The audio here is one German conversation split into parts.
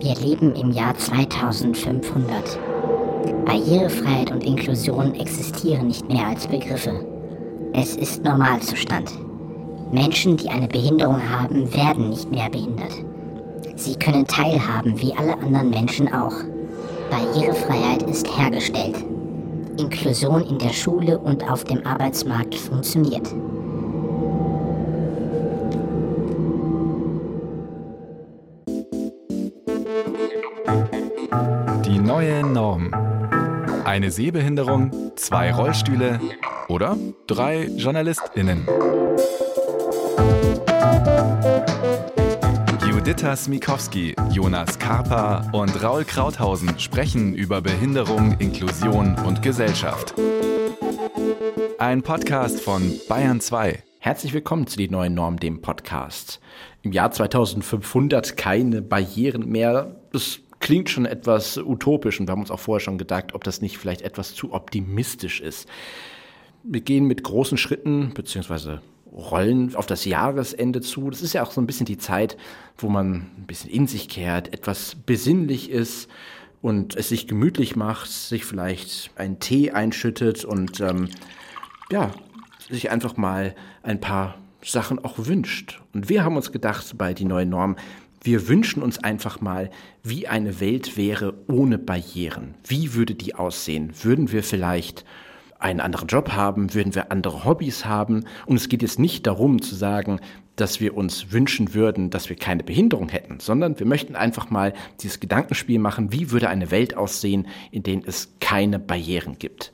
Wir leben im Jahr 2500. Barrierefreiheit und Inklusion existieren nicht mehr als Begriffe. Es ist Normalzustand. Menschen, die eine Behinderung haben, werden nicht mehr behindert. Sie können teilhaben wie alle anderen Menschen auch. Barrierefreiheit ist hergestellt. Inklusion in der Schule und auf dem Arbeitsmarkt funktioniert. Norm. Eine Sehbehinderung, zwei Rollstühle oder drei JournalistInnen. Juditha Smikowski, Jonas Karpa und Raul Krauthausen sprechen über Behinderung, Inklusion und Gesellschaft. Ein Podcast von Bayern 2. Herzlich willkommen zu die neuen Norm, dem Podcast. Im Jahr 2500 keine Barrieren mehr. Das klingt schon etwas utopisch und wir haben uns auch vorher schon gedacht, ob das nicht vielleicht etwas zu optimistisch ist. Wir gehen mit großen Schritten beziehungsweise rollen auf das Jahresende zu. Das ist ja auch so ein bisschen die Zeit, wo man ein bisschen in sich kehrt, etwas besinnlich ist und es sich gemütlich macht, sich vielleicht einen Tee einschüttet und ähm, ja, sich einfach mal ein paar Sachen auch wünscht. Und wir haben uns gedacht bei die neue Norm, wir wünschen uns einfach mal, wie eine Welt wäre ohne Barrieren. Wie würde die aussehen? Würden wir vielleicht einen anderen Job haben? Würden wir andere Hobbys haben? Und es geht jetzt nicht darum zu sagen, dass wir uns wünschen würden, dass wir keine Behinderung hätten, sondern wir möchten einfach mal dieses Gedankenspiel machen, wie würde eine Welt aussehen, in der es keine Barrieren gibt.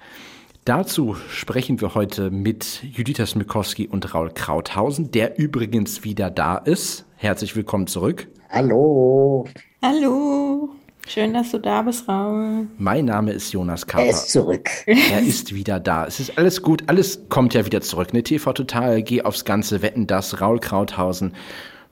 Dazu sprechen wir heute mit Judith Smikowski und Raul Krauthausen, der übrigens wieder da ist. Herzlich willkommen zurück. Hallo. Hallo. Schön, dass du da bist, Raul. Mein Name ist Jonas Kapper. Er ist zurück. Er ist wieder da. Es ist alles gut, alles kommt ja wieder zurück. Ne, TV Total, geh aufs Ganze, wetten das, Raul Krauthausen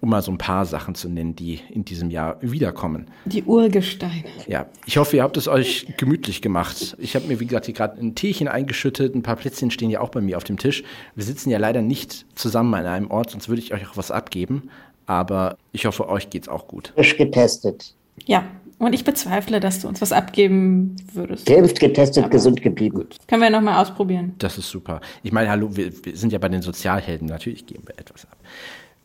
um mal so ein paar Sachen zu nennen, die in diesem Jahr wiederkommen. Die Urgesteine. Ja, ich hoffe, ihr habt es euch gemütlich gemacht. Ich habe mir, wie gesagt, hier gerade ein Teechen eingeschüttet, ein paar Plätzchen stehen ja auch bei mir auf dem Tisch. Wir sitzen ja leider nicht zusammen an einem Ort, sonst würde ich euch auch was abgeben. Aber ich hoffe, euch geht's auch gut. Frisch getestet. Ja, und ich bezweifle, dass du uns was abgeben würdest. Geimpft, getestet, Aber gesund geblieben. Gut. Können wir nochmal ausprobieren. Das ist super. Ich meine, hallo, wir, wir sind ja bei den Sozialhelden. Natürlich geben wir etwas ab.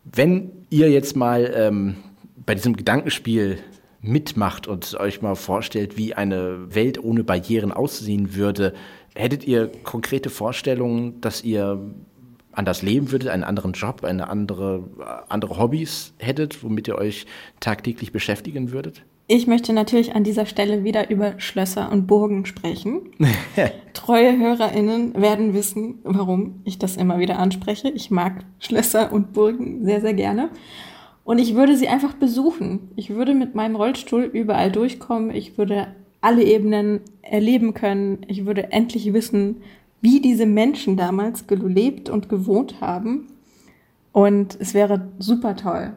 Wenn ihr jetzt mal ähm, bei diesem Gedankenspiel mitmacht und euch mal vorstellt, wie eine Welt ohne Barrieren aussehen würde, hättet ihr konkrete Vorstellungen, dass ihr anders leben würdet, einen anderen Job, eine andere, andere Hobbys hättet, womit ihr euch tagtäglich beschäftigen würdet? Ich möchte natürlich an dieser Stelle wieder über Schlösser und Burgen sprechen. Treue HörerInnen werden wissen, warum ich das immer wieder anspreche. Ich mag Schlösser und Burgen sehr, sehr gerne. Und ich würde sie einfach besuchen. Ich würde mit meinem Rollstuhl überall durchkommen. Ich würde alle Ebenen erleben können. Ich würde endlich wissen, wie diese Menschen damals gelebt und gewohnt haben. Und es wäre super toll.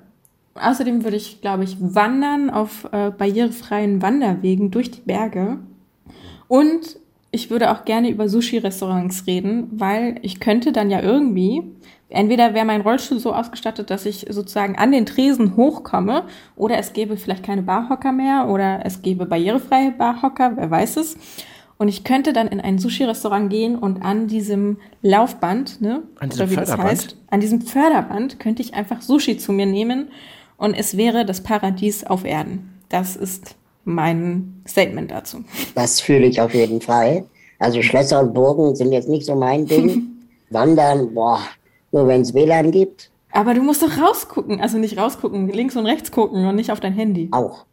Außerdem würde ich, glaube ich, wandern auf äh, barrierefreien Wanderwegen durch die Berge. Und ich würde auch gerne über Sushi-Restaurants reden, weil ich könnte dann ja irgendwie, entweder wäre mein Rollstuhl so ausgestattet, dass ich sozusagen an den Tresen hochkomme, oder es gäbe vielleicht keine Barhocker mehr, oder es gäbe barrierefreie Barhocker, wer weiß es. Und ich könnte dann in ein Sushi-Restaurant gehen und an diesem Laufband, ne, an diesem oder wie Förderband? das heißt, an diesem Förderband könnte ich einfach Sushi zu mir nehmen und es wäre das Paradies auf Erden. Das ist mein Statement dazu. Das fühle ich auf jeden Fall. Also Schlösser und Burgen sind jetzt nicht so mein Ding. Wandern, boah, nur wenn es WLAN gibt. Aber du musst doch rausgucken, also nicht rausgucken, links und rechts gucken und nicht auf dein Handy. Auch,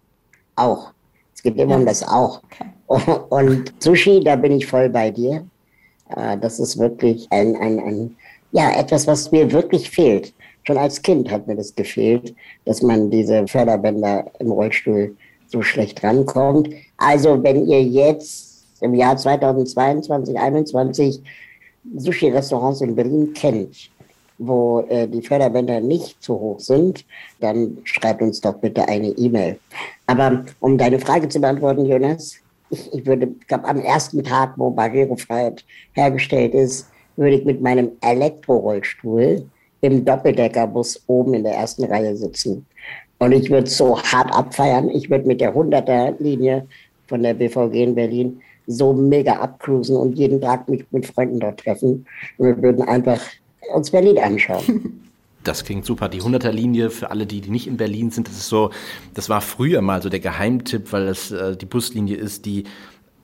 auch. Es geht immer ja. das auch. Okay. Und Sushi, da bin ich voll bei dir. Äh, das ist wirklich ein, ein, ein, ja, etwas, was mir wirklich fehlt. Schon als Kind hat mir das gefehlt, dass man diese Förderbänder im Rollstuhl so schlecht rankommt. Also wenn ihr jetzt im Jahr 2022, 2021 Sushi-Restaurants in Berlin kennt, wo äh, die Förderbänder nicht zu hoch sind, dann schreibt uns doch bitte eine E-Mail. Aber um deine Frage zu beantworten, Jonas, ich, ich würde, glaube, am ersten Tag, wo Barrierefreiheit hergestellt ist, würde ich mit meinem Elektrorollstuhl im Doppeldeckerbus oben in der ersten Reihe sitzen. Und ich würde so hart abfeiern. Ich würde mit der 100er-Linie von der BVG in Berlin so mega abcruisen und jeden Tag mich mit Freunden dort treffen. Und wir würden einfach uns Berlin anschauen. Das klingt super. Die 100er Linie für alle, die, die nicht in Berlin sind, das ist so, das war früher mal so der Geheimtipp, weil das äh, die Buslinie ist, die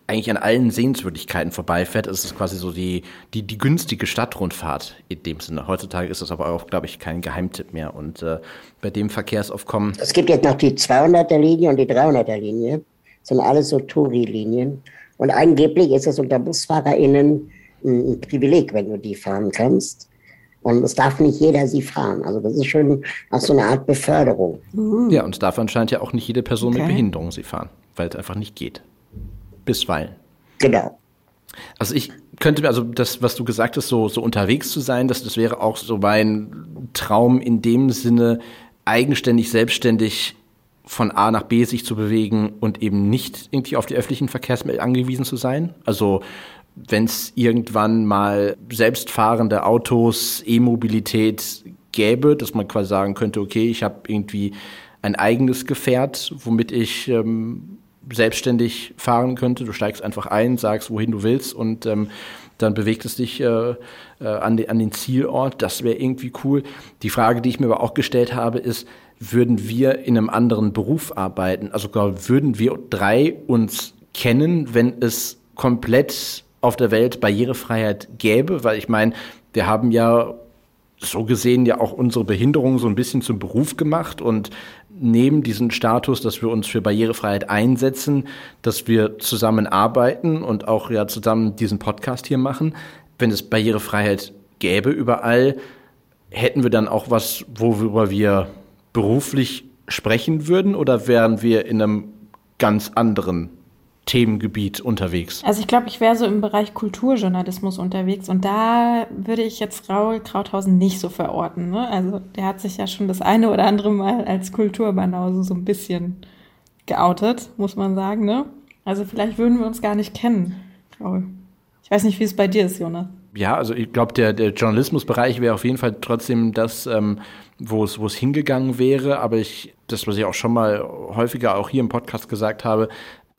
eigentlich an allen Sehenswürdigkeiten vorbeifährt. Es ist quasi so die, die, die günstige Stadtrundfahrt in dem Sinne. Heutzutage ist das aber auch, glaube ich, kein Geheimtipp mehr. Und äh, bei dem Verkehrsaufkommen. Es gibt jetzt noch die 200er Linie und die 300er Linie. Das sind alles so Touri-Linien. Und angeblich ist es unter BusfahrerInnen ein Privileg, wenn du die fahren kannst. Und es darf nicht jeder sie fahren. Also das ist schon auch so eine Art Beförderung. Ja, und es darf anscheinend ja auch nicht jede Person okay. mit Behinderung sie fahren, weil es einfach nicht geht bisweilen. Genau. Also ich könnte mir, also das, was du gesagt hast, so, so unterwegs zu sein, das, das wäre auch so mein Traum in dem Sinne, eigenständig, selbstständig von A nach B sich zu bewegen und eben nicht irgendwie auf die öffentlichen Verkehrsmittel angewiesen zu sein. Also wenn es irgendwann mal selbstfahrende Autos, E-Mobilität gäbe, dass man quasi sagen könnte, okay, ich habe irgendwie ein eigenes Gefährt, womit ich ähm, selbstständig fahren könnte. Du steigst einfach ein, sagst, wohin du willst und ähm, dann bewegt es dich äh, äh, an, de, an den Zielort. Das wäre irgendwie cool. Die Frage, die ich mir aber auch gestellt habe, ist, würden wir in einem anderen Beruf arbeiten? Also würden wir drei uns kennen, wenn es komplett auf der Welt Barrierefreiheit gäbe? Weil ich meine, wir haben ja so gesehen ja auch unsere Behinderung so ein bisschen zum Beruf gemacht und neben diesem Status, dass wir uns für Barrierefreiheit einsetzen, dass wir zusammen arbeiten und auch ja zusammen diesen Podcast hier machen. Wenn es Barrierefreiheit gäbe überall, hätten wir dann auch was, worüber wir beruflich sprechen würden oder wären wir in einem ganz anderen Themengebiet unterwegs? Also ich glaube, ich wäre so im Bereich Kulturjournalismus unterwegs und da würde ich jetzt Raul Krauthausen nicht so verorten. Ne? Also der hat sich ja schon das eine oder andere Mal als Kulturbanause so ein bisschen geoutet, muss man sagen. Ne? Also vielleicht würden wir uns gar nicht kennen, Raul. Ich weiß nicht, wie es bei dir ist, Jonas. Ja, also ich glaube, der, der Journalismusbereich wäre auf jeden Fall trotzdem das, ähm, wo es wo es hingegangen wäre. Aber ich, das, was ich auch schon mal häufiger auch hier im Podcast gesagt habe,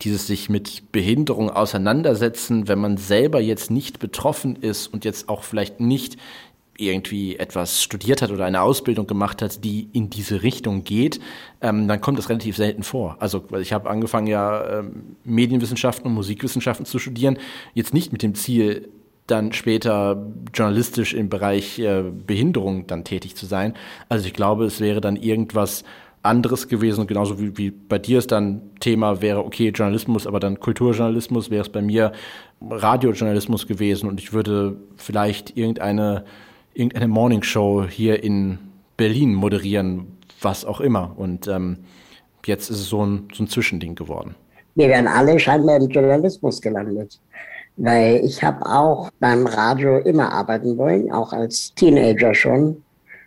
dieses sich mit Behinderung auseinandersetzen, wenn man selber jetzt nicht betroffen ist und jetzt auch vielleicht nicht irgendwie etwas studiert hat oder eine Ausbildung gemacht hat, die in diese Richtung geht, ähm, dann kommt das relativ selten vor. Also ich habe angefangen ja ähm, Medienwissenschaften und Musikwissenschaften zu studieren, jetzt nicht mit dem Ziel, dann später journalistisch im Bereich äh, Behinderung dann tätig zu sein. Also ich glaube, es wäre dann irgendwas, anderes gewesen. genauso wie, wie bei dir es dann Thema wäre, okay, Journalismus, aber dann Kulturjournalismus wäre es bei mir Radiojournalismus gewesen und ich würde vielleicht irgendeine, irgendeine Morningshow hier in Berlin moderieren, was auch immer. Und ähm, jetzt ist es so ein, so ein Zwischending geworden. Wir wären alle scheinbar im Journalismus gelandet. Weil ich habe auch beim Radio immer arbeiten wollen, auch als Teenager schon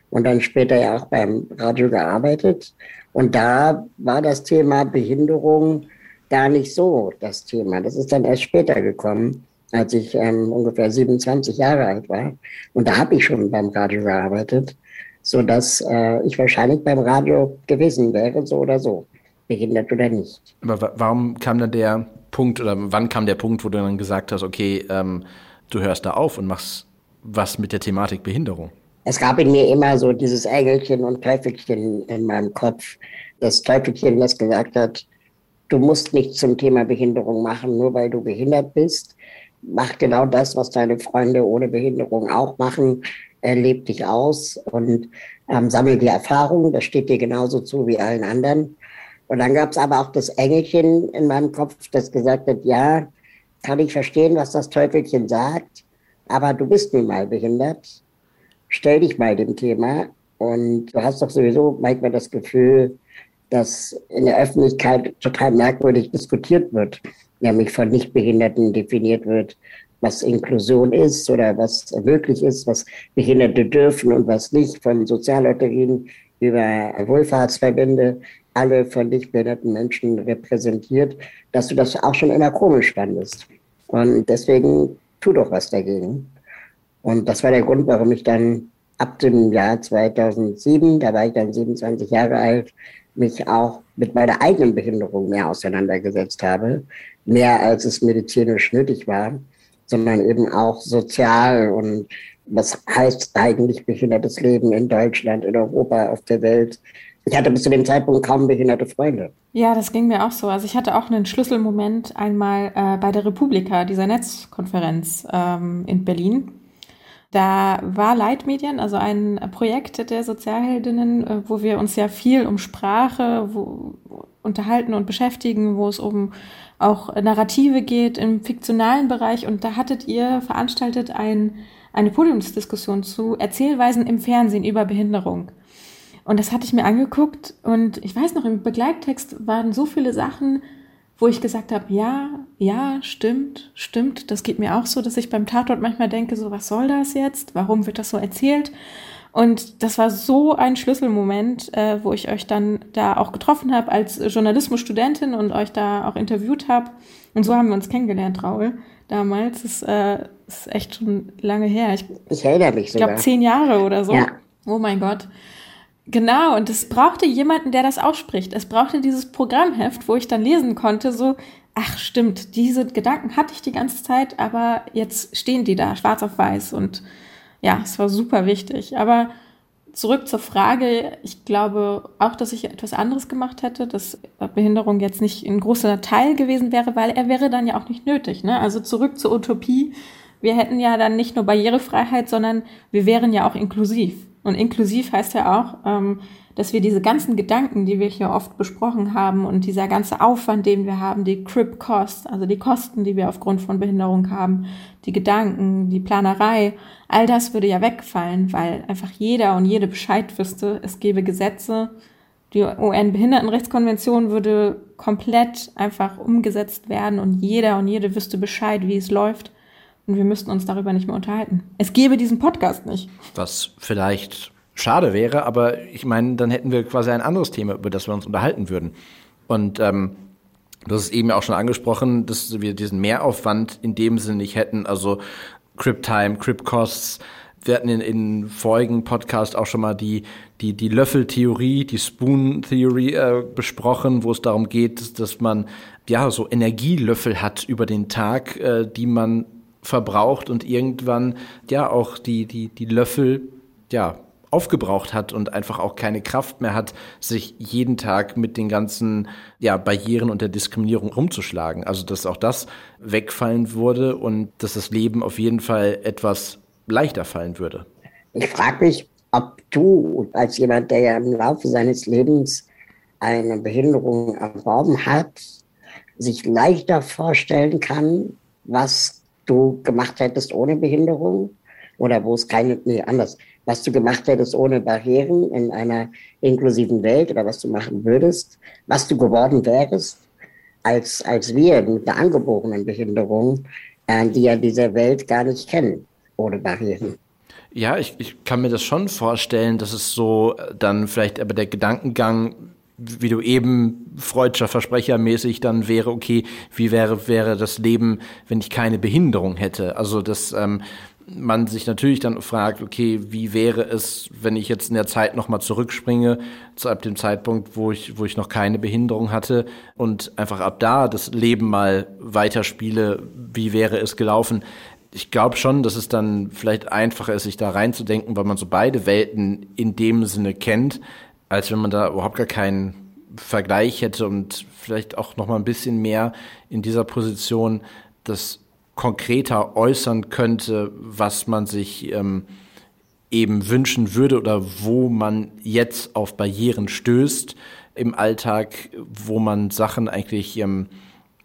und dann später ja auch beim Radio gearbeitet. Und da war das Thema Behinderung gar nicht so das Thema. Das ist dann erst später gekommen, als ich ähm, ungefähr 27 Jahre alt war. Und da habe ich schon beim Radio gearbeitet, sodass äh, ich wahrscheinlich beim Radio gewesen wäre, so oder so, behindert oder nicht. Aber warum kam dann der Punkt oder wann kam der Punkt, wo du dann gesagt hast, okay, ähm, du hörst da auf und machst was mit der Thematik Behinderung? Es gab in mir immer so dieses Engelchen und Teufelchen in meinem Kopf. Das Teufelchen, das gesagt hat, du musst nichts zum Thema Behinderung machen, nur weil du behindert bist. Mach genau das, was deine Freunde ohne Behinderung auch machen. Leb dich aus und ähm, sammel die Erfahrungen. Das steht dir genauso zu wie allen anderen. Und dann gab es aber auch das Engelchen in meinem Kopf, das gesagt hat, ja, kann ich verstehen, was das Teufelchen sagt, aber du bist nun mal behindert stell dich mal dem Thema. Und du hast doch sowieso manchmal das Gefühl, dass in der Öffentlichkeit total merkwürdig diskutiert wird, nämlich von Nichtbehinderten definiert wird, was Inklusion ist oder was möglich ist, was Behinderte dürfen und was nicht, von Soziallotterien über Wohlfahrtsverbände, alle von nichtbehinderten Menschen repräsentiert, dass du das auch schon immer komisch fandest. Und deswegen tu doch was dagegen. Und das war der Grund, warum ich dann ab dem Jahr 2007, da war ich dann 27 Jahre alt, mich auch mit meiner eigenen Behinderung mehr auseinandergesetzt habe, mehr als es medizinisch nötig war, sondern eben auch sozial und was heißt eigentlich behindertes Leben in Deutschland, in Europa, auf der Welt. Ich hatte bis zu dem Zeitpunkt kaum behinderte Freunde. Ja, das ging mir auch so. Also ich hatte auch einen Schlüsselmoment einmal äh, bei der Republika, dieser Netzkonferenz ähm, in Berlin. Da war Leitmedien, also ein Projekt der Sozialheldinnen, äh, wo wir uns ja viel um Sprache wo, unterhalten und beschäftigen, wo es um auch Narrative geht im fiktionalen Bereich. Und da hattet ihr veranstaltet ein, eine Podiumsdiskussion zu Erzählweisen im Fernsehen über Behinderung. Und das hatte ich mir angeguckt und ich weiß noch, im Begleittext waren so viele Sachen, wo ich gesagt habe, ja, ja, stimmt, stimmt. Das geht mir auch so, dass ich beim Tatort manchmal denke, so, was soll das jetzt? Warum wird das so erzählt? Und das war so ein Schlüsselmoment, äh, wo ich euch dann da auch getroffen habe als Journalismusstudentin und euch da auch interviewt habe. Und so haben wir uns kennengelernt, Raul, damals. Das äh, ist echt schon lange her. Ich, ich erinnere mich sogar. Ich glaube, zehn Jahre oder so. Ja. Oh mein Gott. Genau, und es brauchte jemanden, der das ausspricht. Es brauchte dieses Programmheft, wo ich dann lesen konnte, so, ach stimmt, diese Gedanken hatte ich die ganze Zeit, aber jetzt stehen die da, schwarz auf weiß. Und ja, es war super wichtig. Aber zurück zur Frage, ich glaube auch, dass ich etwas anderes gemacht hätte, dass Behinderung jetzt nicht ein großer Teil gewesen wäre, weil er wäre dann ja auch nicht nötig. Ne? Also zurück zur Utopie. Wir hätten ja dann nicht nur Barrierefreiheit, sondern wir wären ja auch inklusiv. Und inklusiv heißt ja auch, ähm, dass wir diese ganzen Gedanken, die wir hier oft besprochen haben und dieser ganze Aufwand, den wir haben, die Crip Cost, also die Kosten, die wir aufgrund von Behinderung haben, die Gedanken, die Planerei, all das würde ja wegfallen, weil einfach jeder und jede Bescheid wüsste, es gäbe Gesetze, die UN-Behindertenrechtskonvention würde komplett einfach umgesetzt werden und jeder und jede wüsste Bescheid, wie es läuft. Und wir müssten uns darüber nicht mehr unterhalten. Es gäbe diesen Podcast nicht. Was vielleicht schade wäre, aber ich meine, dann hätten wir quasi ein anderes Thema, über das wir uns unterhalten würden. Und ähm, du hast es eben auch schon angesprochen, dass wir diesen Mehraufwand in dem Sinne nicht hätten. Also Crip Time, Crip Costs. Wir hatten in, in vorigen Podcast auch schon mal die, die, die Löffeltheorie, die Spoon-Theorie äh, besprochen, wo es darum geht, dass man ja so Energielöffel hat über den Tag, äh, die man verbraucht und irgendwann ja auch die, die, die Löffel ja aufgebraucht hat und einfach auch keine Kraft mehr hat, sich jeden Tag mit den ganzen ja, Barrieren und der Diskriminierung rumzuschlagen. Also dass auch das wegfallen würde und dass das Leben auf jeden Fall etwas leichter fallen würde. Ich frage mich, ob du als jemand, der ja im Laufe seines Lebens eine Behinderung erworben hat, sich leichter vorstellen kann, was du gemacht hättest ohne Behinderung oder wo es keine, nee, anders, was du gemacht hättest ohne Barrieren in einer inklusiven Welt oder was du machen würdest, was du geworden wärst, als, als wir mit einer angeborenen Behinderung, äh, die ja diese Welt gar nicht kennen, ohne Barrieren. Ja, ich, ich kann mir das schon vorstellen, dass es so dann vielleicht aber der Gedankengang wie du eben freudscher Versprecher mäßig dann wäre, okay, wie wäre, wäre das Leben, wenn ich keine Behinderung hätte? Also, dass ähm, man sich natürlich dann fragt, okay, wie wäre es, wenn ich jetzt in der Zeit nochmal zurückspringe, zu ab dem Zeitpunkt, wo ich, wo ich noch keine Behinderung hatte und einfach ab da das Leben mal weiterspiele, wie wäre es gelaufen? Ich glaube schon, dass es dann vielleicht einfacher ist, sich da reinzudenken, weil man so beide Welten in dem Sinne kennt, als wenn man da überhaupt gar keinen Vergleich hätte und vielleicht auch noch mal ein bisschen mehr in dieser Position das konkreter äußern könnte, was man sich ähm, eben wünschen würde oder wo man jetzt auf Barrieren stößt im Alltag, wo man Sachen eigentlich, ähm,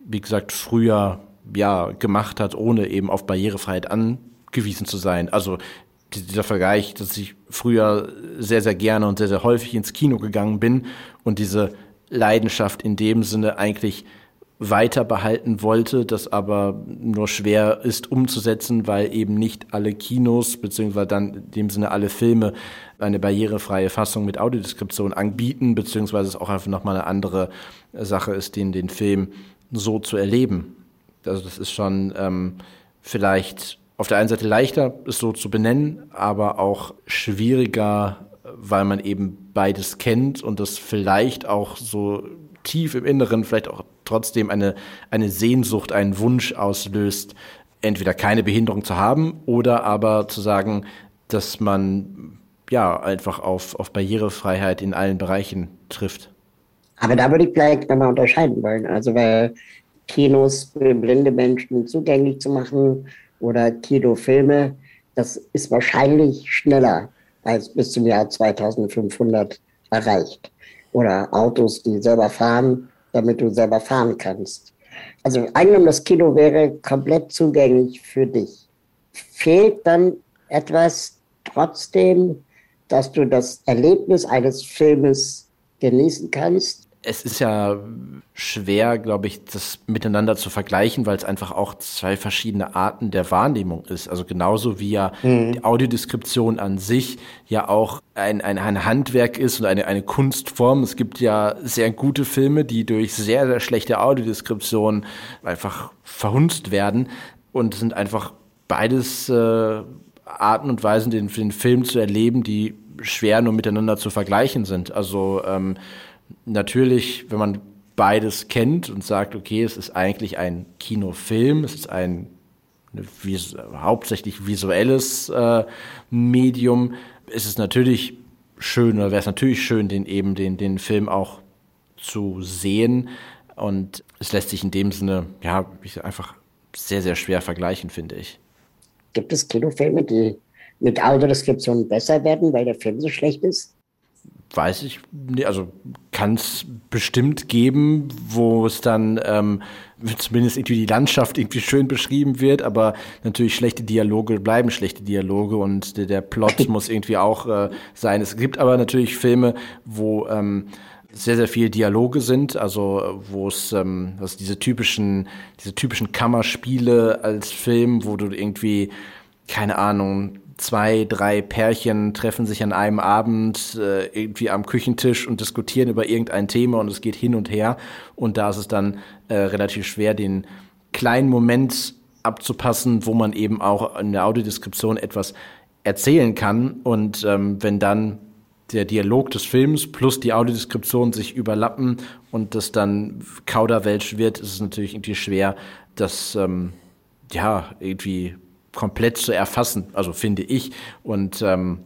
wie gesagt, früher ja gemacht hat, ohne eben auf Barrierefreiheit angewiesen zu sein. Also dieser Vergleich, dass ich früher sehr, sehr gerne und sehr, sehr häufig ins Kino gegangen bin und diese Leidenschaft in dem Sinne eigentlich weiter behalten wollte, das aber nur schwer ist umzusetzen, weil eben nicht alle Kinos beziehungsweise dann in dem Sinne alle Filme eine barrierefreie Fassung mit Audiodeskription anbieten, beziehungsweise es auch einfach nochmal eine andere Sache ist, den, den Film so zu erleben. Also das ist schon ähm, vielleicht auf der einen Seite leichter, es so zu benennen, aber auch schwieriger weil man eben beides kennt und das vielleicht auch so tief im Inneren vielleicht auch trotzdem eine, eine Sehnsucht, einen Wunsch auslöst, entweder keine Behinderung zu haben oder aber zu sagen, dass man ja einfach auf, auf Barrierefreiheit in allen Bereichen trifft. Aber da würde ich vielleicht nochmal unterscheiden wollen. Also weil Kinos für blinde Menschen zugänglich zu machen oder Kinofilme, das ist wahrscheinlich schneller als bis zum Jahr 2500 erreicht. Oder Autos, die selber fahren, damit du selber fahren kannst. Also angenommen, das Kino wäre komplett zugänglich für dich. Fehlt dann etwas trotzdem, dass du das Erlebnis eines Filmes genießen kannst? Es ist ja schwer, glaube ich, das miteinander zu vergleichen, weil es einfach auch zwei verschiedene Arten der Wahrnehmung ist. Also genauso wie ja mhm. die Audiodeskription an sich ja auch ein, ein, ein Handwerk ist und eine, eine Kunstform. Es gibt ja sehr gute Filme, die durch sehr, sehr schlechte Audiodeskription einfach verhunzt werden. Und sind einfach beides äh, Arten und Weisen, den, den Film zu erleben, die schwer nur miteinander zu vergleichen sind. Also ähm, natürlich, wenn man beides kennt und sagt, okay, es ist eigentlich ein Kinofilm, es ist ein vis hauptsächlich visuelles äh, Medium, ist es natürlich schön oder wäre es natürlich schön, den eben den, den Film auch zu sehen. Und es lässt sich in dem Sinne, ja, einfach sehr, sehr schwer vergleichen, finde ich. Gibt es Kinofilme, die mit Audiodeskription besser werden, weil der Film so schlecht ist? Weiß ich, also kann es bestimmt geben, wo es dann ähm, zumindest irgendwie die Landschaft irgendwie schön beschrieben wird, aber natürlich schlechte Dialoge bleiben schlechte Dialoge und der, der Plot muss irgendwie auch äh, sein. Es gibt aber natürlich Filme, wo ähm, sehr, sehr viel Dialoge sind, also wo es ähm, also diese typischen, diese typischen Kammerspiele als Film, wo du irgendwie, keine Ahnung, zwei, drei Pärchen treffen sich an einem Abend äh, irgendwie am Küchentisch und diskutieren über irgendein Thema und es geht hin und her. Und da ist es dann äh, relativ schwer, den kleinen Moment abzupassen, wo man eben auch in der Audiodeskription etwas erzählen kann. Und ähm, wenn dann der Dialog des Films plus die Audiodeskription sich überlappen und das dann Kauderwelsch wird, ist es natürlich irgendwie schwer, das ähm, ja irgendwie komplett zu erfassen, also finde ich. Und ähm,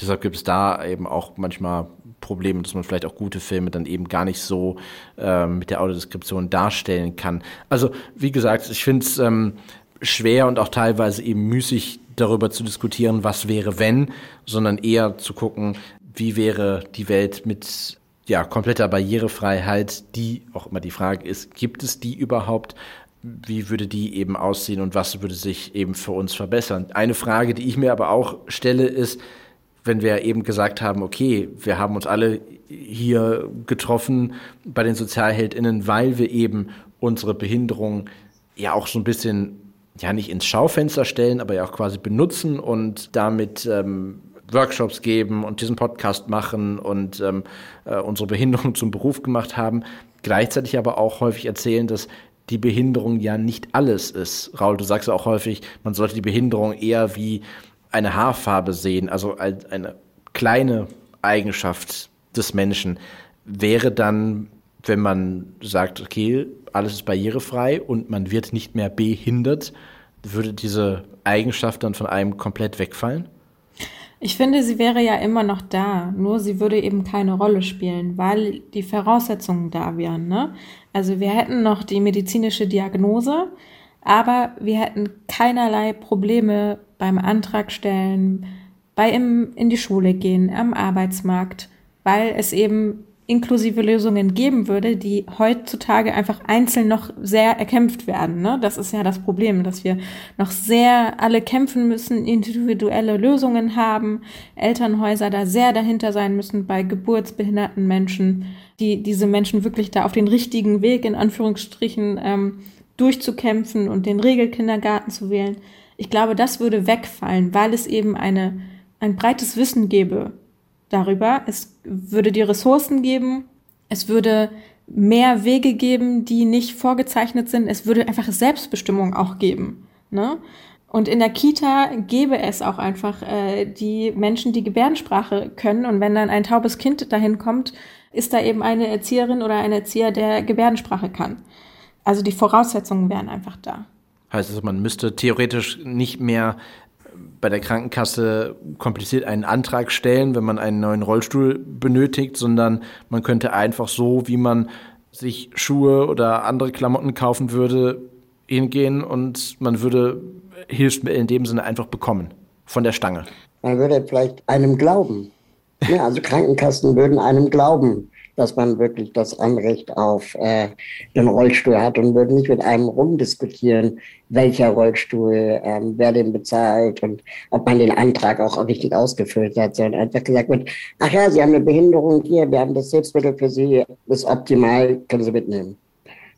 deshalb gibt es da eben auch manchmal Probleme, dass man vielleicht auch gute Filme dann eben gar nicht so äh, mit der Audiodeskription darstellen kann. Also wie gesagt, ich finde es ähm, schwer und auch teilweise eben müßig darüber zu diskutieren, was wäre wenn, sondern eher zu gucken, wie wäre die Welt mit ja, kompletter Barrierefreiheit, die auch immer die Frage ist, gibt es die überhaupt? Wie würde die eben aussehen und was würde sich eben für uns verbessern? Eine Frage, die ich mir aber auch stelle, ist, wenn wir eben gesagt haben, okay, wir haben uns alle hier getroffen bei den SozialheldInnen, weil wir eben unsere Behinderung ja auch so ein bisschen, ja nicht ins Schaufenster stellen, aber ja auch quasi benutzen und damit ähm, Workshops geben und diesen Podcast machen und ähm, äh, unsere Behinderung zum Beruf gemacht haben, gleichzeitig aber auch häufig erzählen, dass die Behinderung ja nicht alles ist. Raul, du sagst ja auch häufig, man sollte die Behinderung eher wie eine Haarfarbe sehen, also als eine kleine Eigenschaft des Menschen. Wäre dann, wenn man sagt, okay, alles ist barrierefrei und man wird nicht mehr behindert, würde diese Eigenschaft dann von einem komplett wegfallen? Ich finde, sie wäre ja immer noch da, nur sie würde eben keine Rolle spielen, weil die Voraussetzungen da wären. Ne? Also wir hätten noch die medizinische Diagnose, aber wir hätten keinerlei Probleme beim Antrag stellen, bei im, in die Schule gehen, am Arbeitsmarkt, weil es eben inklusive Lösungen geben würde, die heutzutage einfach einzeln noch sehr erkämpft werden. Ne? Das ist ja das Problem, dass wir noch sehr alle kämpfen müssen, individuelle Lösungen haben, Elternhäuser da sehr dahinter sein müssen bei geburtsbehinderten Menschen, die diese Menschen wirklich da auf den richtigen Weg in Anführungsstrichen ähm, durchzukämpfen und den Regelkindergarten zu wählen. Ich glaube, das würde wegfallen, weil es eben eine, ein breites Wissen gäbe darüber. Es würde die Ressourcen geben. Es würde mehr Wege geben, die nicht vorgezeichnet sind. Es würde einfach Selbstbestimmung auch geben. Ne? Und in der Kita gäbe es auch einfach äh, die Menschen, die Gebärdensprache können. Und wenn dann ein taubes Kind dahin kommt, ist da eben eine Erzieherin oder ein Erzieher, der Gebärdensprache kann. Also die Voraussetzungen wären einfach da. Heißt also, man müsste theoretisch nicht mehr bei der Krankenkasse kompliziert einen Antrag stellen, wenn man einen neuen Rollstuhl benötigt, sondern man könnte einfach so, wie man sich Schuhe oder andere Klamotten kaufen würde, hingehen und man würde Hilfsmittel in dem Sinne einfach bekommen von der Stange. Man würde vielleicht einem glauben. Ja, also Krankenkassen würden einem glauben, dass man wirklich das Anrecht auf äh, den Rollstuhl hat und würden nicht mit einem rumdiskutieren, welcher Rollstuhl, ähm, wer den bezahlt und ob man den Antrag auch richtig ausgefüllt hat, sondern einfach gesagt wird, ach ja, Sie haben eine Behinderung hier, wir haben das Hilfsmittel für Sie, ist optimal, können Sie mitnehmen.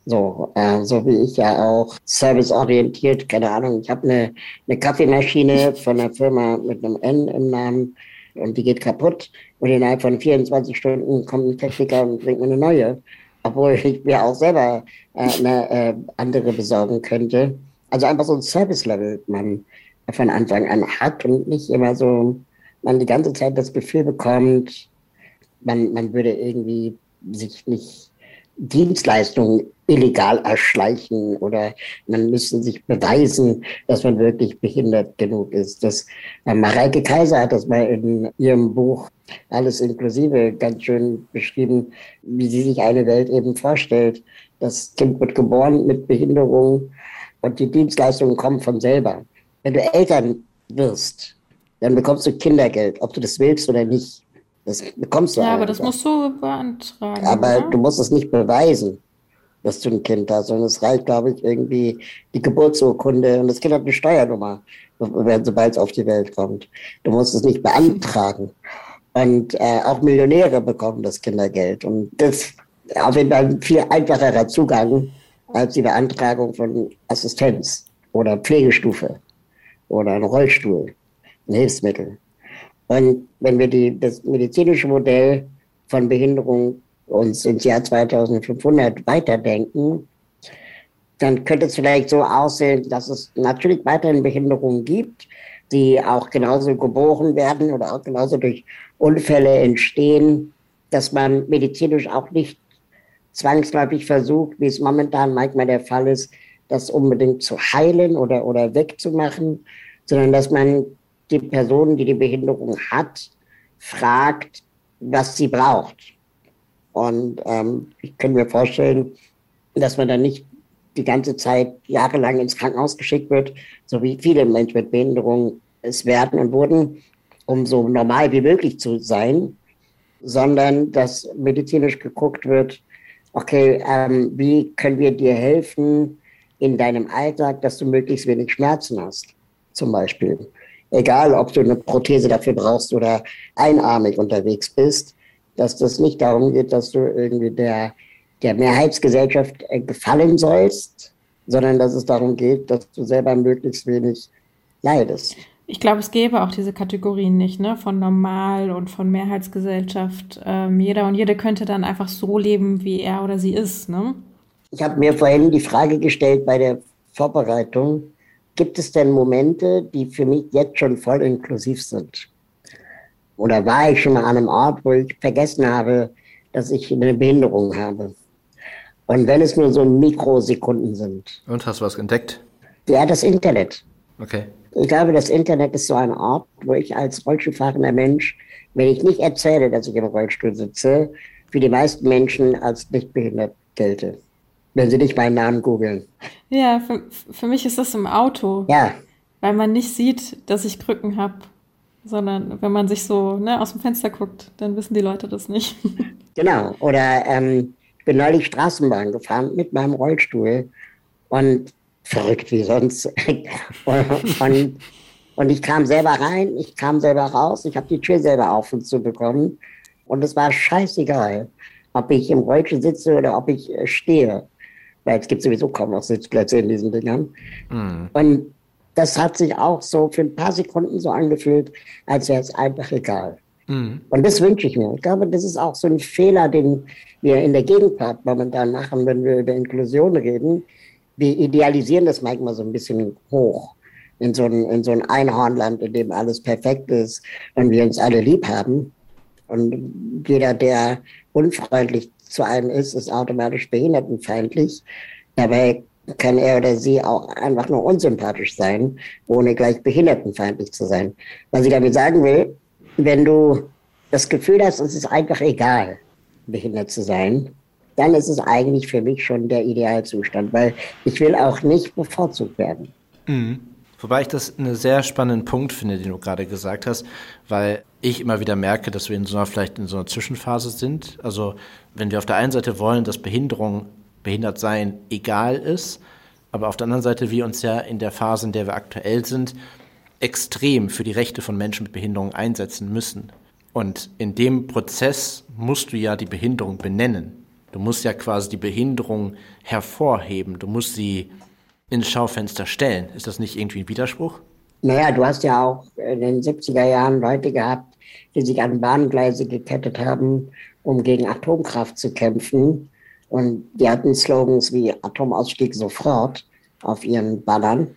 So, äh, so wie ich ja auch serviceorientiert, keine Ahnung, ich habe eine, eine Kaffeemaschine von einer Firma mit einem N im Namen und die geht kaputt und innerhalb von 24 Stunden kommt ein Techniker und bringt mir eine neue, obwohl ich mir auch selber äh, eine äh, andere besorgen könnte. Also einfach so ein Service-Level man von Anfang an hat und nicht immer so, man die ganze Zeit das Gefühl bekommt, man, man würde irgendwie sich nicht Dienstleistungen illegal erschleichen oder man müsste sich beweisen, dass man wirklich behindert genug ist. Das, äh, Mareike Kaiser hat das mal in ihrem Buch Alles inklusive ganz schön beschrieben, wie sie sich eine Welt eben vorstellt. Das Kind wird geboren mit Behinderung und die Dienstleistungen kommen von selber. Wenn du Eltern wirst, dann bekommst du Kindergeld, ob du das willst oder nicht. Das bekommst du. Ja, aber das musst du beantragen. Aber oder? du musst es nicht beweisen, dass du ein Kind hast, sondern es reicht, glaube ich, irgendwie die Geburtsurkunde und das Kind hat eine Steuernummer, sobald es auf die Welt kommt. Du musst es nicht beantragen. Und äh, auch Millionäre bekommen das Kindergeld. Und das auf jeden Fall ein viel einfacherer Zugang als die Beantragung von Assistenz oder Pflegestufe oder ein Rollstuhl, ein Hilfsmittel. Und wenn wir die, das medizinische Modell von Behinderung uns ins Jahr 2500 weiterdenken, dann könnte es vielleicht so aussehen, dass es natürlich weiterhin Behinderungen gibt, die auch genauso geboren werden oder auch genauso durch Unfälle entstehen, dass man medizinisch auch nicht zwangsläufig versucht, wie es momentan manchmal der Fall ist, das unbedingt zu heilen oder, oder wegzumachen, sondern dass man die Person, die die Behinderung hat, fragt, was sie braucht. Und ähm, ich kann mir vorstellen, dass man dann nicht die ganze Zeit jahrelang ins Krankenhaus geschickt wird, so wie viele Menschen mit Behinderung es werden und wurden, um so normal wie möglich zu sein, sondern dass medizinisch geguckt wird, okay, ähm, wie können wir dir helfen in deinem Alltag, dass du möglichst wenig Schmerzen hast, zum Beispiel egal ob du eine Prothese dafür brauchst oder einarmig unterwegs bist, dass das nicht darum geht, dass du irgendwie der, der Mehrheitsgesellschaft äh, gefallen sollst, sondern dass es darum geht, dass du selber möglichst wenig leidest. Ich glaube, es gäbe auch diese Kategorien nicht, ne? Von normal und von Mehrheitsgesellschaft. Ähm, jeder und jede könnte dann einfach so leben, wie er oder sie ist, ne? Ich habe mir vorhin die Frage gestellt bei der Vorbereitung, Gibt es denn Momente, die für mich jetzt schon voll inklusiv sind? Oder war ich schon mal an einem Ort, wo ich vergessen habe, dass ich eine Behinderung habe? Und wenn es nur so Mikrosekunden sind. Und hast du was entdeckt? Ja, das Internet. Okay. Ich glaube, das Internet ist so ein Ort, wo ich als Rollstuhlfahrender Mensch, wenn ich nicht erzähle, dass ich im Rollstuhl sitze, für die meisten Menschen als nicht behindert gelte wenn Sie nicht meinen Namen googeln. Ja, für, für mich ist das im Auto. Ja. Weil man nicht sieht, dass ich Krücken habe, sondern wenn man sich so ne, aus dem Fenster guckt, dann wissen die Leute das nicht. Genau. Oder ähm, ich bin neulich Straßenbahn gefahren mit meinem Rollstuhl und verrückt wie sonst. und, und ich kam selber rein, ich kam selber raus, ich habe die Tür selber auf und zu bekommen. Und es war scheißegal, ob ich im Rollstuhl sitze oder ob ich äh, stehe weil es gibt sowieso kaum noch Sitzplätze in diesen Dingern. Mhm. Und das hat sich auch so für ein paar Sekunden so angefühlt, als wäre es einfach egal. Mhm. Und das wünsche ich mir. Ich glaube, das ist auch so ein Fehler, den wir in der Gegenpart momentan machen, wenn wir über Inklusion reden. Wir idealisieren das manchmal so ein bisschen hoch. in so ein, in so ein Einhornland, in dem alles perfekt ist und wir uns alle lieb haben. Und jeder, der unfreundlich zu einem ist, ist automatisch behindertenfeindlich. Dabei kann er oder sie auch einfach nur unsympathisch sein, ohne gleich behindertenfeindlich zu sein. Was ich damit sagen will, wenn du das Gefühl hast, es ist einfach egal, behindert zu sein, dann ist es eigentlich für mich schon der Idealzustand, weil ich will auch nicht bevorzugt werden. Mhm. Wobei ich das einen sehr spannenden Punkt finde, den du gerade gesagt hast, weil ich immer wieder merke, dass wir in so einer, vielleicht in so einer Zwischenphase sind. Also, wenn wir auf der einen Seite wollen, dass Behinderung, behindert sein egal ist, aber auf der anderen Seite wir uns ja in der Phase, in der wir aktuell sind, extrem für die Rechte von Menschen mit Behinderung einsetzen müssen. Und in dem Prozess musst du ja die Behinderung benennen. Du musst ja quasi die Behinderung hervorheben. Du musst sie ins Schaufenster stellen. Ist das nicht irgendwie ein Widerspruch? Naja, du hast ja auch in den 70er Jahren Leute gehabt, die sich an Bahngleise gekettet haben, um gegen Atomkraft zu kämpfen. Und die hatten Slogans wie Atomausstieg sofort auf ihren Bannern.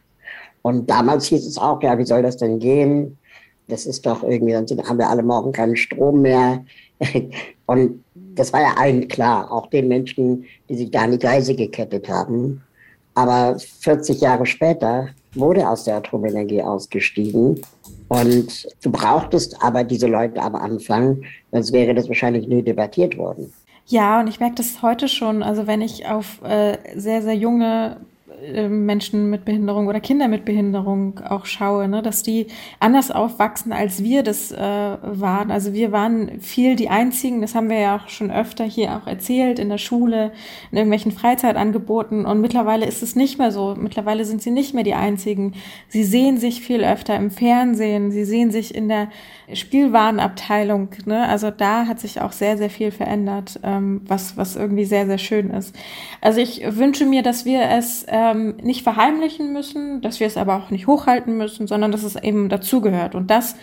Und damals hieß es auch, ja, wie soll das denn gehen? Das ist doch irgendwie, dann haben wir alle morgen keinen Strom mehr. Und das war ja allen klar, auch den Menschen, die sich da an die Gleise gekettet haben. Aber 40 Jahre später wurde aus der Atomenergie ausgestiegen. Und du brauchtest aber diese Leute am Anfang, sonst wäre das wahrscheinlich nie debattiert worden. Ja, und ich merke das heute schon. Also wenn ich auf äh, sehr, sehr junge Menschen mit Behinderung oder Kinder mit Behinderung auch schaue, ne, dass die anders aufwachsen, als wir das äh, waren. Also wir waren viel die Einzigen, das haben wir ja auch schon öfter hier auch erzählt, in der Schule, in irgendwelchen Freizeitangeboten. Und mittlerweile ist es nicht mehr so. Mittlerweile sind sie nicht mehr die Einzigen. Sie sehen sich viel öfter im Fernsehen, sie sehen sich in der Spielwarenabteilung. Ne? Also da hat sich auch sehr, sehr viel verändert, ähm, was, was irgendwie sehr, sehr schön ist. Also ich wünsche mir, dass wir es ähm, nicht verheimlichen müssen, dass wir es aber auch nicht hochhalten müssen, sondern dass es eben dazugehört. Und das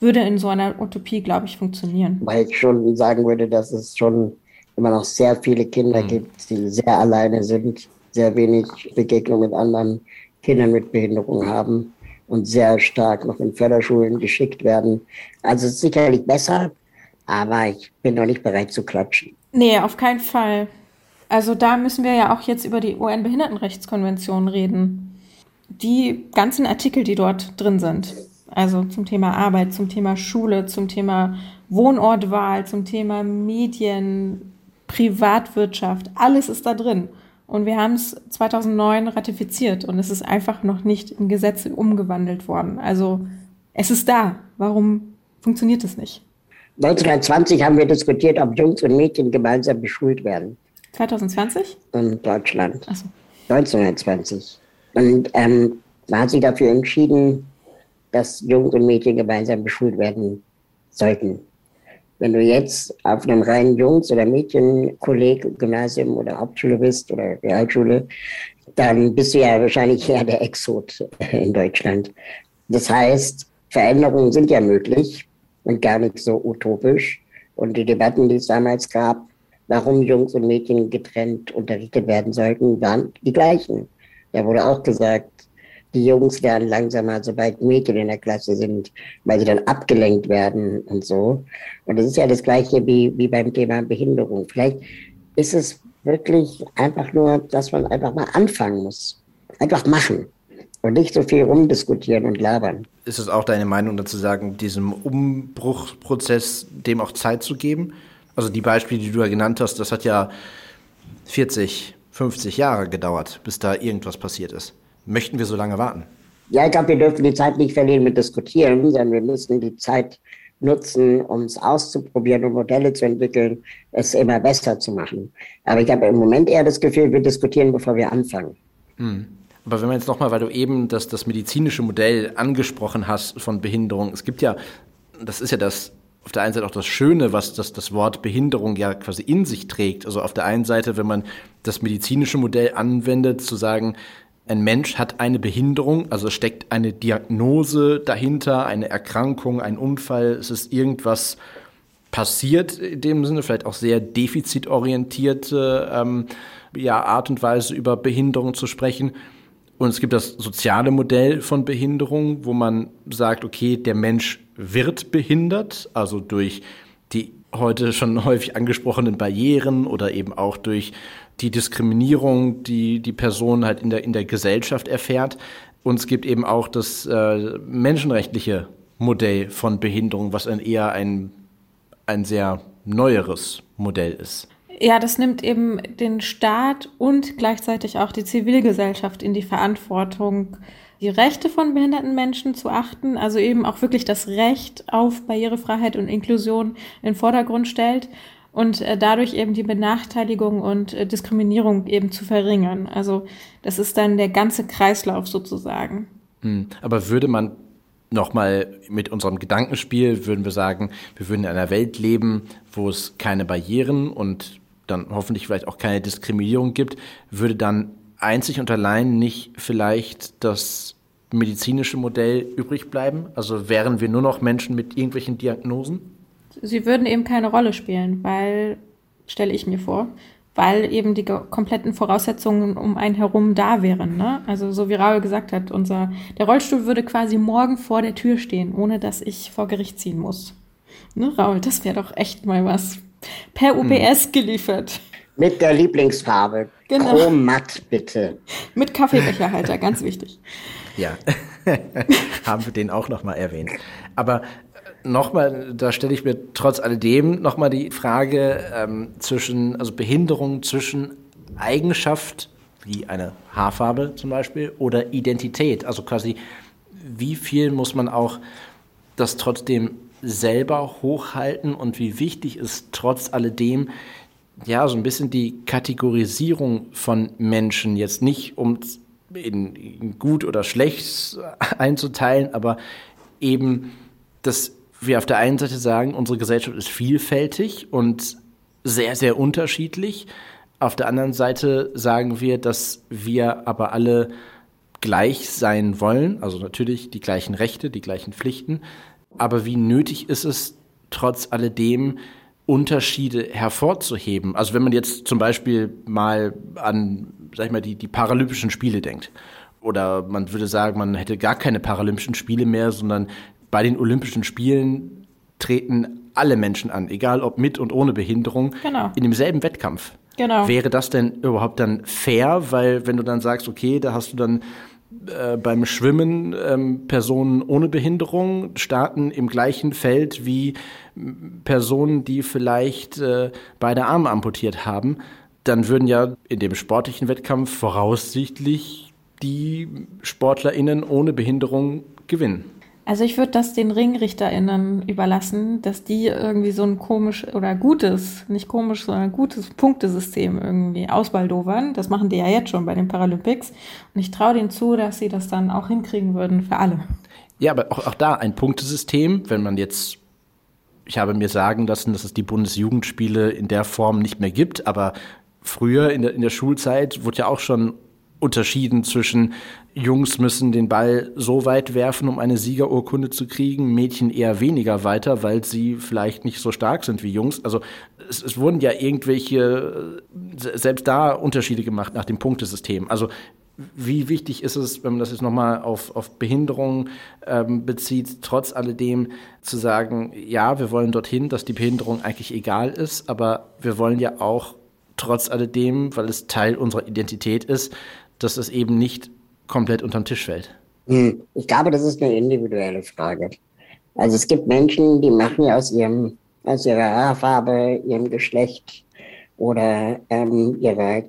würde in so einer Utopie, glaube ich, funktionieren. Weil ich schon sagen würde, dass es schon immer noch sehr viele Kinder mhm. gibt, die sehr alleine sind, sehr wenig Begegnung mit anderen Kindern mit Behinderung haben und sehr stark noch in Förderschulen geschickt werden. Also es ist sicherlich besser, aber ich bin noch nicht bereit zu klatschen. Nee, auf keinen Fall. Also da müssen wir ja auch jetzt über die UN-Behindertenrechtskonvention reden. Die ganzen Artikel, die dort drin sind, also zum Thema Arbeit, zum Thema Schule, zum Thema Wohnortwahl, zum Thema Medien, Privatwirtschaft, alles ist da drin. Und wir haben es 2009 ratifiziert und es ist einfach noch nicht in Gesetze umgewandelt worden. Also es ist da. Warum funktioniert es nicht? 1920 haben wir diskutiert, ob Jungs und Mädchen gemeinsam beschult werden. 2020? In Deutschland. Ach so. 1920. Und ähm, man hat sich dafür entschieden, dass Jungs und Mädchen gemeinsam beschult werden sollten. Wenn du jetzt auf einem reinen Jungs- oder Mädchenkolleg, Gymnasium oder Hauptschule bist oder Realschule, dann bist du ja wahrscheinlich eher der Exot in Deutschland. Das heißt, Veränderungen sind ja möglich und gar nicht so utopisch. Und die Debatten, die es damals gab, warum Jungs und Mädchen getrennt unterrichtet werden sollten, waren die gleichen. Da wurde auch gesagt, die Jungs lernen langsamer, sobald Mädchen in der Klasse sind, weil sie dann abgelenkt werden und so. Und das ist ja das Gleiche wie, wie beim Thema Behinderung. Vielleicht ist es wirklich einfach nur, dass man einfach mal anfangen muss. Einfach machen. Und nicht so viel rumdiskutieren und labern. Ist es auch deine Meinung dazu sagen, diesem Umbruchprozess dem auch Zeit zu geben? Also die Beispiele, die du ja genannt hast, das hat ja 40, 50 Jahre gedauert, bis da irgendwas passiert ist. Möchten wir so lange warten? Ja, ich glaube, wir dürfen die Zeit nicht verlieren mit Diskutieren, sondern wir müssen die Zeit nutzen, um es auszuprobieren und Modelle zu entwickeln, es immer besser zu machen. Aber ich habe im Moment eher das Gefühl, wir diskutieren, bevor wir anfangen. Hm. Aber wenn man jetzt nochmal, weil du eben das, das medizinische Modell angesprochen hast von Behinderung, es gibt ja, das ist ja das auf der einen Seite auch das Schöne, was das, das Wort Behinderung ja quasi in sich trägt. Also auf der einen Seite, wenn man das medizinische Modell anwendet, zu sagen, ein Mensch hat eine Behinderung, also steckt eine Diagnose dahinter, eine Erkrankung, ein Unfall, es ist irgendwas passiert in dem Sinne, vielleicht auch sehr defizitorientierte ähm, ja, Art und Weise über Behinderung zu sprechen. Und es gibt das soziale Modell von Behinderung, wo man sagt, okay, der Mensch wird behindert, also durch die heute schon häufig angesprochenen Barrieren oder eben auch durch die Diskriminierung, die die Person halt in der, in der Gesellschaft erfährt. Und es gibt eben auch das äh, menschenrechtliche Modell von Behinderung, was ein eher ein, ein sehr neueres Modell ist. Ja, das nimmt eben den Staat und gleichzeitig auch die Zivilgesellschaft in die Verantwortung, die Rechte von behinderten Menschen zu achten, also eben auch wirklich das Recht auf Barrierefreiheit und Inklusion in Vordergrund stellt und äh, dadurch eben die Benachteiligung und äh, Diskriminierung eben zu verringern. Also das ist dann der ganze Kreislauf sozusagen. Hm, aber würde man nochmal mit unserem Gedankenspiel, würden wir sagen, wir würden in einer Welt leben, wo es keine Barrieren und dann hoffentlich vielleicht auch keine Diskriminierung gibt, würde dann einzig und allein nicht vielleicht das medizinische Modell übrig bleiben? Also wären wir nur noch Menschen mit irgendwelchen Diagnosen? Sie würden eben keine Rolle spielen, weil, stelle ich mir vor, weil eben die kompletten Voraussetzungen um einen herum da wären. Ne? Also so wie Raul gesagt hat, unser, der Rollstuhl würde quasi morgen vor der Tür stehen, ohne dass ich vor Gericht ziehen muss. Ne, Raul, das wäre doch echt mal was per UPS hm. geliefert. Mit der Lieblingsfarbe. Genau. Chromatt, bitte. Mit Kaffeebecherhalter, ganz wichtig. Ja, haben wir den auch nochmal erwähnt. Aber äh, nochmal, da stelle ich mir trotz alledem nochmal die Frage ähm, zwischen, also Behinderung zwischen Eigenschaft, wie eine Haarfarbe zum Beispiel, oder Identität. Also quasi, wie viel muss man auch das trotzdem selber hochhalten und wie wichtig ist trotz alledem, ja, so ein bisschen die Kategorisierung von Menschen jetzt nicht, um in, in gut oder schlecht einzuteilen, aber eben, dass wir auf der einen Seite sagen, unsere Gesellschaft ist vielfältig und sehr, sehr unterschiedlich. Auf der anderen Seite sagen wir, dass wir aber alle gleich sein wollen, also natürlich die gleichen Rechte, die gleichen Pflichten, aber wie nötig ist es trotz alledem, Unterschiede hervorzuheben? Also wenn man jetzt zum Beispiel mal an, sag ich mal, die, die Paralympischen Spiele denkt. Oder man würde sagen, man hätte gar keine Paralympischen Spiele mehr, sondern bei den Olympischen Spielen treten alle Menschen an, egal ob mit und ohne Behinderung, genau. in demselben Wettkampf. Genau. Wäre das denn überhaupt dann fair? Weil wenn du dann sagst, okay, da hast du dann äh, beim Schwimmen ähm, Personen ohne Behinderung starten im gleichen Feld wie Personen, die vielleicht äh, beide Arme amputiert haben, dann würden ja in dem sportlichen Wettkampf voraussichtlich die SportlerInnen ohne Behinderung gewinnen. Also ich würde das den RingrichterInnen überlassen, dass die irgendwie so ein komisch oder gutes, nicht komisch, sondern gutes Punktesystem irgendwie ausbaldowern. Das machen die ja jetzt schon bei den Paralympics. Und ich traue denen zu, dass sie das dann auch hinkriegen würden für alle. Ja, aber auch, auch da ein Punktesystem, wenn man jetzt ich habe mir sagen lassen, dass es die Bundesjugendspiele in der Form nicht mehr gibt, aber früher in der, in der Schulzeit wurde ja auch schon unterschieden zwischen Jungs müssen den Ball so weit werfen, um eine Siegerurkunde zu kriegen, Mädchen eher weniger weiter, weil sie vielleicht nicht so stark sind wie Jungs. Also es, es wurden ja irgendwelche, selbst da Unterschiede gemacht nach dem Punktesystem. Also wie wichtig ist es, wenn man das jetzt nochmal auf, auf Behinderung ähm, bezieht, trotz alledem zu sagen, ja, wir wollen dorthin, dass die Behinderung eigentlich egal ist, aber wir wollen ja auch trotz alledem, weil es Teil unserer Identität ist, dass es eben nicht komplett unterm Tisch fällt. Hm, ich glaube, das ist eine individuelle Frage. Also es gibt Menschen, die machen aus ihrem, aus ihrer Haarfarbe, ihrem Geschlecht oder ähm, ihrer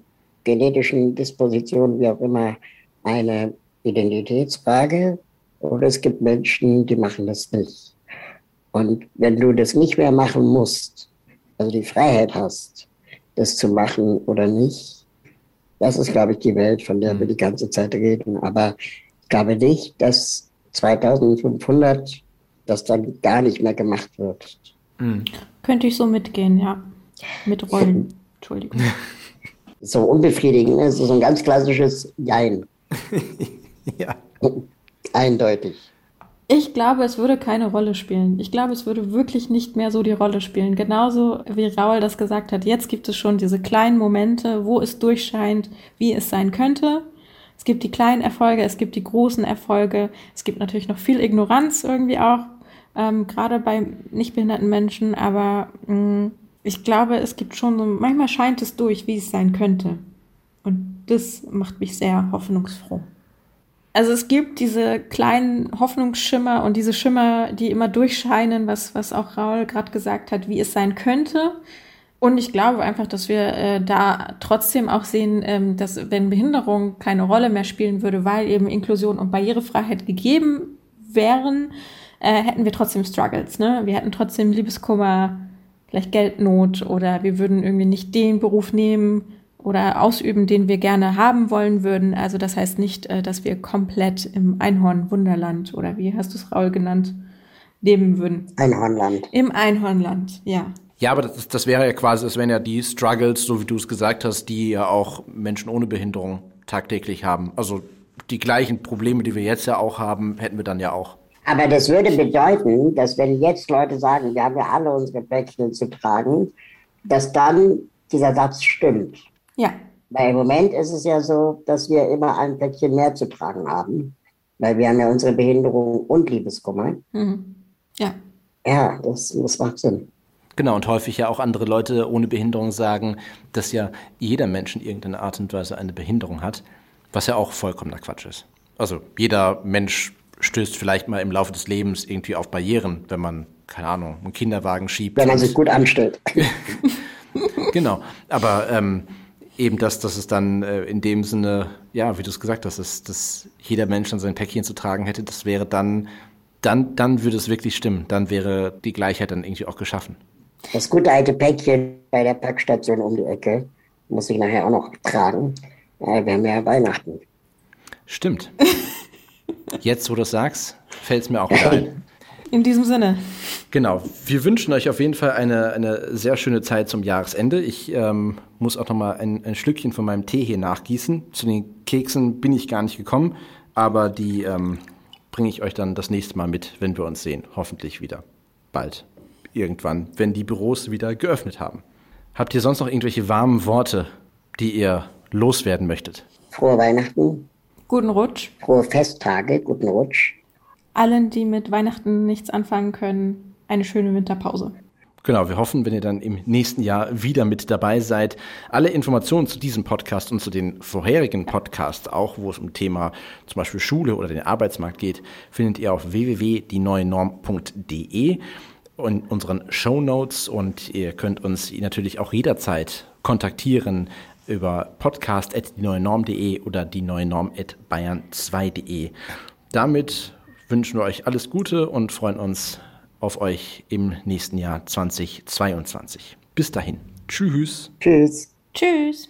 genetischen Disposition, wie auch immer, eine Identitätsfrage. Oder es gibt Menschen, die machen das nicht. Und wenn du das nicht mehr machen musst, also die Freiheit hast, das zu machen oder nicht, das ist, glaube ich, die Welt, von der wir mhm. die ganze Zeit reden. Aber ich glaube nicht, dass 2500 das dann gar nicht mehr gemacht wird. Mhm. Könnte ich so mitgehen, ja. Mit Rollen. Entschuldigung. So unbefriedigend, ne? so ein ganz klassisches Jein. ja. Eindeutig. Ich glaube, es würde keine Rolle spielen. Ich glaube, es würde wirklich nicht mehr so die Rolle spielen. Genauso wie Raul das gesagt hat. Jetzt gibt es schon diese kleinen Momente, wo es durchscheint, wie es sein könnte. Es gibt die kleinen Erfolge, es gibt die großen Erfolge, es gibt natürlich noch viel Ignoranz irgendwie auch, ähm, gerade bei nicht behinderten Menschen, aber mh, mm, ich glaube, es gibt schon so, manchmal scheint es durch, wie es sein könnte. Und das macht mich sehr hoffnungsfroh. Also es gibt diese kleinen Hoffnungsschimmer und diese Schimmer, die immer durchscheinen, was, was auch Raul gerade gesagt hat, wie es sein könnte. Und ich glaube einfach, dass wir äh, da trotzdem auch sehen, ähm, dass wenn Behinderung keine Rolle mehr spielen würde, weil eben Inklusion und Barrierefreiheit gegeben wären, äh, hätten wir trotzdem Struggles. Ne? Wir hätten trotzdem Liebeskummer, vielleicht Geldnot oder wir würden irgendwie nicht den Beruf nehmen, oder ausüben, den wir gerne haben wollen würden. Also das heißt nicht, äh, dass wir komplett im Einhorn-Wunderland oder wie hast du es, Raul, genannt, leben würden. Einhornland. Im Einhornland, ja. Ja, aber das, das wäre ja quasi, es wären ja die Struggles, so wie du es gesagt hast, die ja auch Menschen ohne Behinderung tagtäglich haben. Also die gleichen Probleme, die wir jetzt ja auch haben, hätten wir dann ja auch. Aber das würde bedeuten, dass wenn jetzt Leute sagen, wir haben ja alle unsere Päckchen zu tragen, dass dann dieser Satz stimmt. Ja. Weil im Moment ist es ja so, dass wir immer ein Päckchen mehr zu tragen haben. Weil wir haben ja unsere Behinderung und Liebeskummer. Mhm. Ja. Ja, das, das macht Sinn. Genau, und häufig ja auch andere Leute ohne Behinderung sagen, dass ja jeder Mensch in irgendeiner Art und Weise eine Behinderung hat, was ja auch vollkommener Quatsch ist. Also jeder Mensch stößt vielleicht mal im Laufe des Lebens irgendwie auf Barrieren, wenn man, keine Ahnung, einen Kinderwagen schiebt. Wenn man sich gut anstellt. genau, aber ähm, eben das, dass es dann äh, in dem Sinne, ja, wie du es gesagt hast, dass, dass jeder Mensch dann sein Päckchen zu tragen hätte, das wäre dann, dann, dann würde es wirklich stimmen. Dann wäre die Gleichheit dann irgendwie auch geschaffen. Das gute alte Päckchen bei der Packstation um die Ecke muss ich nachher auch noch tragen. Ja, wir haben ja Weihnachten. Stimmt. Jetzt, wo du das sagst, fällt es mir auch wieder ein. In diesem Sinne. Genau. Wir wünschen euch auf jeden Fall eine, eine sehr schöne Zeit zum Jahresende. Ich ähm, muss auch noch mal ein, ein Schlückchen von meinem Tee hier nachgießen. Zu den Keksen bin ich gar nicht gekommen, aber die ähm, bringe ich euch dann das nächste Mal mit, wenn wir uns sehen. Hoffentlich wieder. Bald. Irgendwann, wenn die Büros wieder geöffnet haben. Habt ihr sonst noch irgendwelche warmen Worte, die ihr loswerden möchtet? Frohe Weihnachten. Guten Rutsch. Frohe Festtage. Guten Rutsch allen, die mit Weihnachten nichts anfangen können, eine schöne Winterpause. Genau, wir hoffen, wenn ihr dann im nächsten Jahr wieder mit dabei seid. Alle Informationen zu diesem Podcast und zu den vorherigen Podcasts, auch wo es um Thema zum Beispiel Schule oder den Arbeitsmarkt geht, findet ihr auf www.dieneuenorm.de und unseren Show Notes und ihr könnt uns natürlich auch jederzeit kontaktieren über podcast.dieneuenorm.de oder dieneuenorm.bayern2.de. Damit wünschen wir euch alles Gute und freuen uns auf euch im nächsten Jahr 2022. Bis dahin. Tschüss. Tschüss. Tschüss.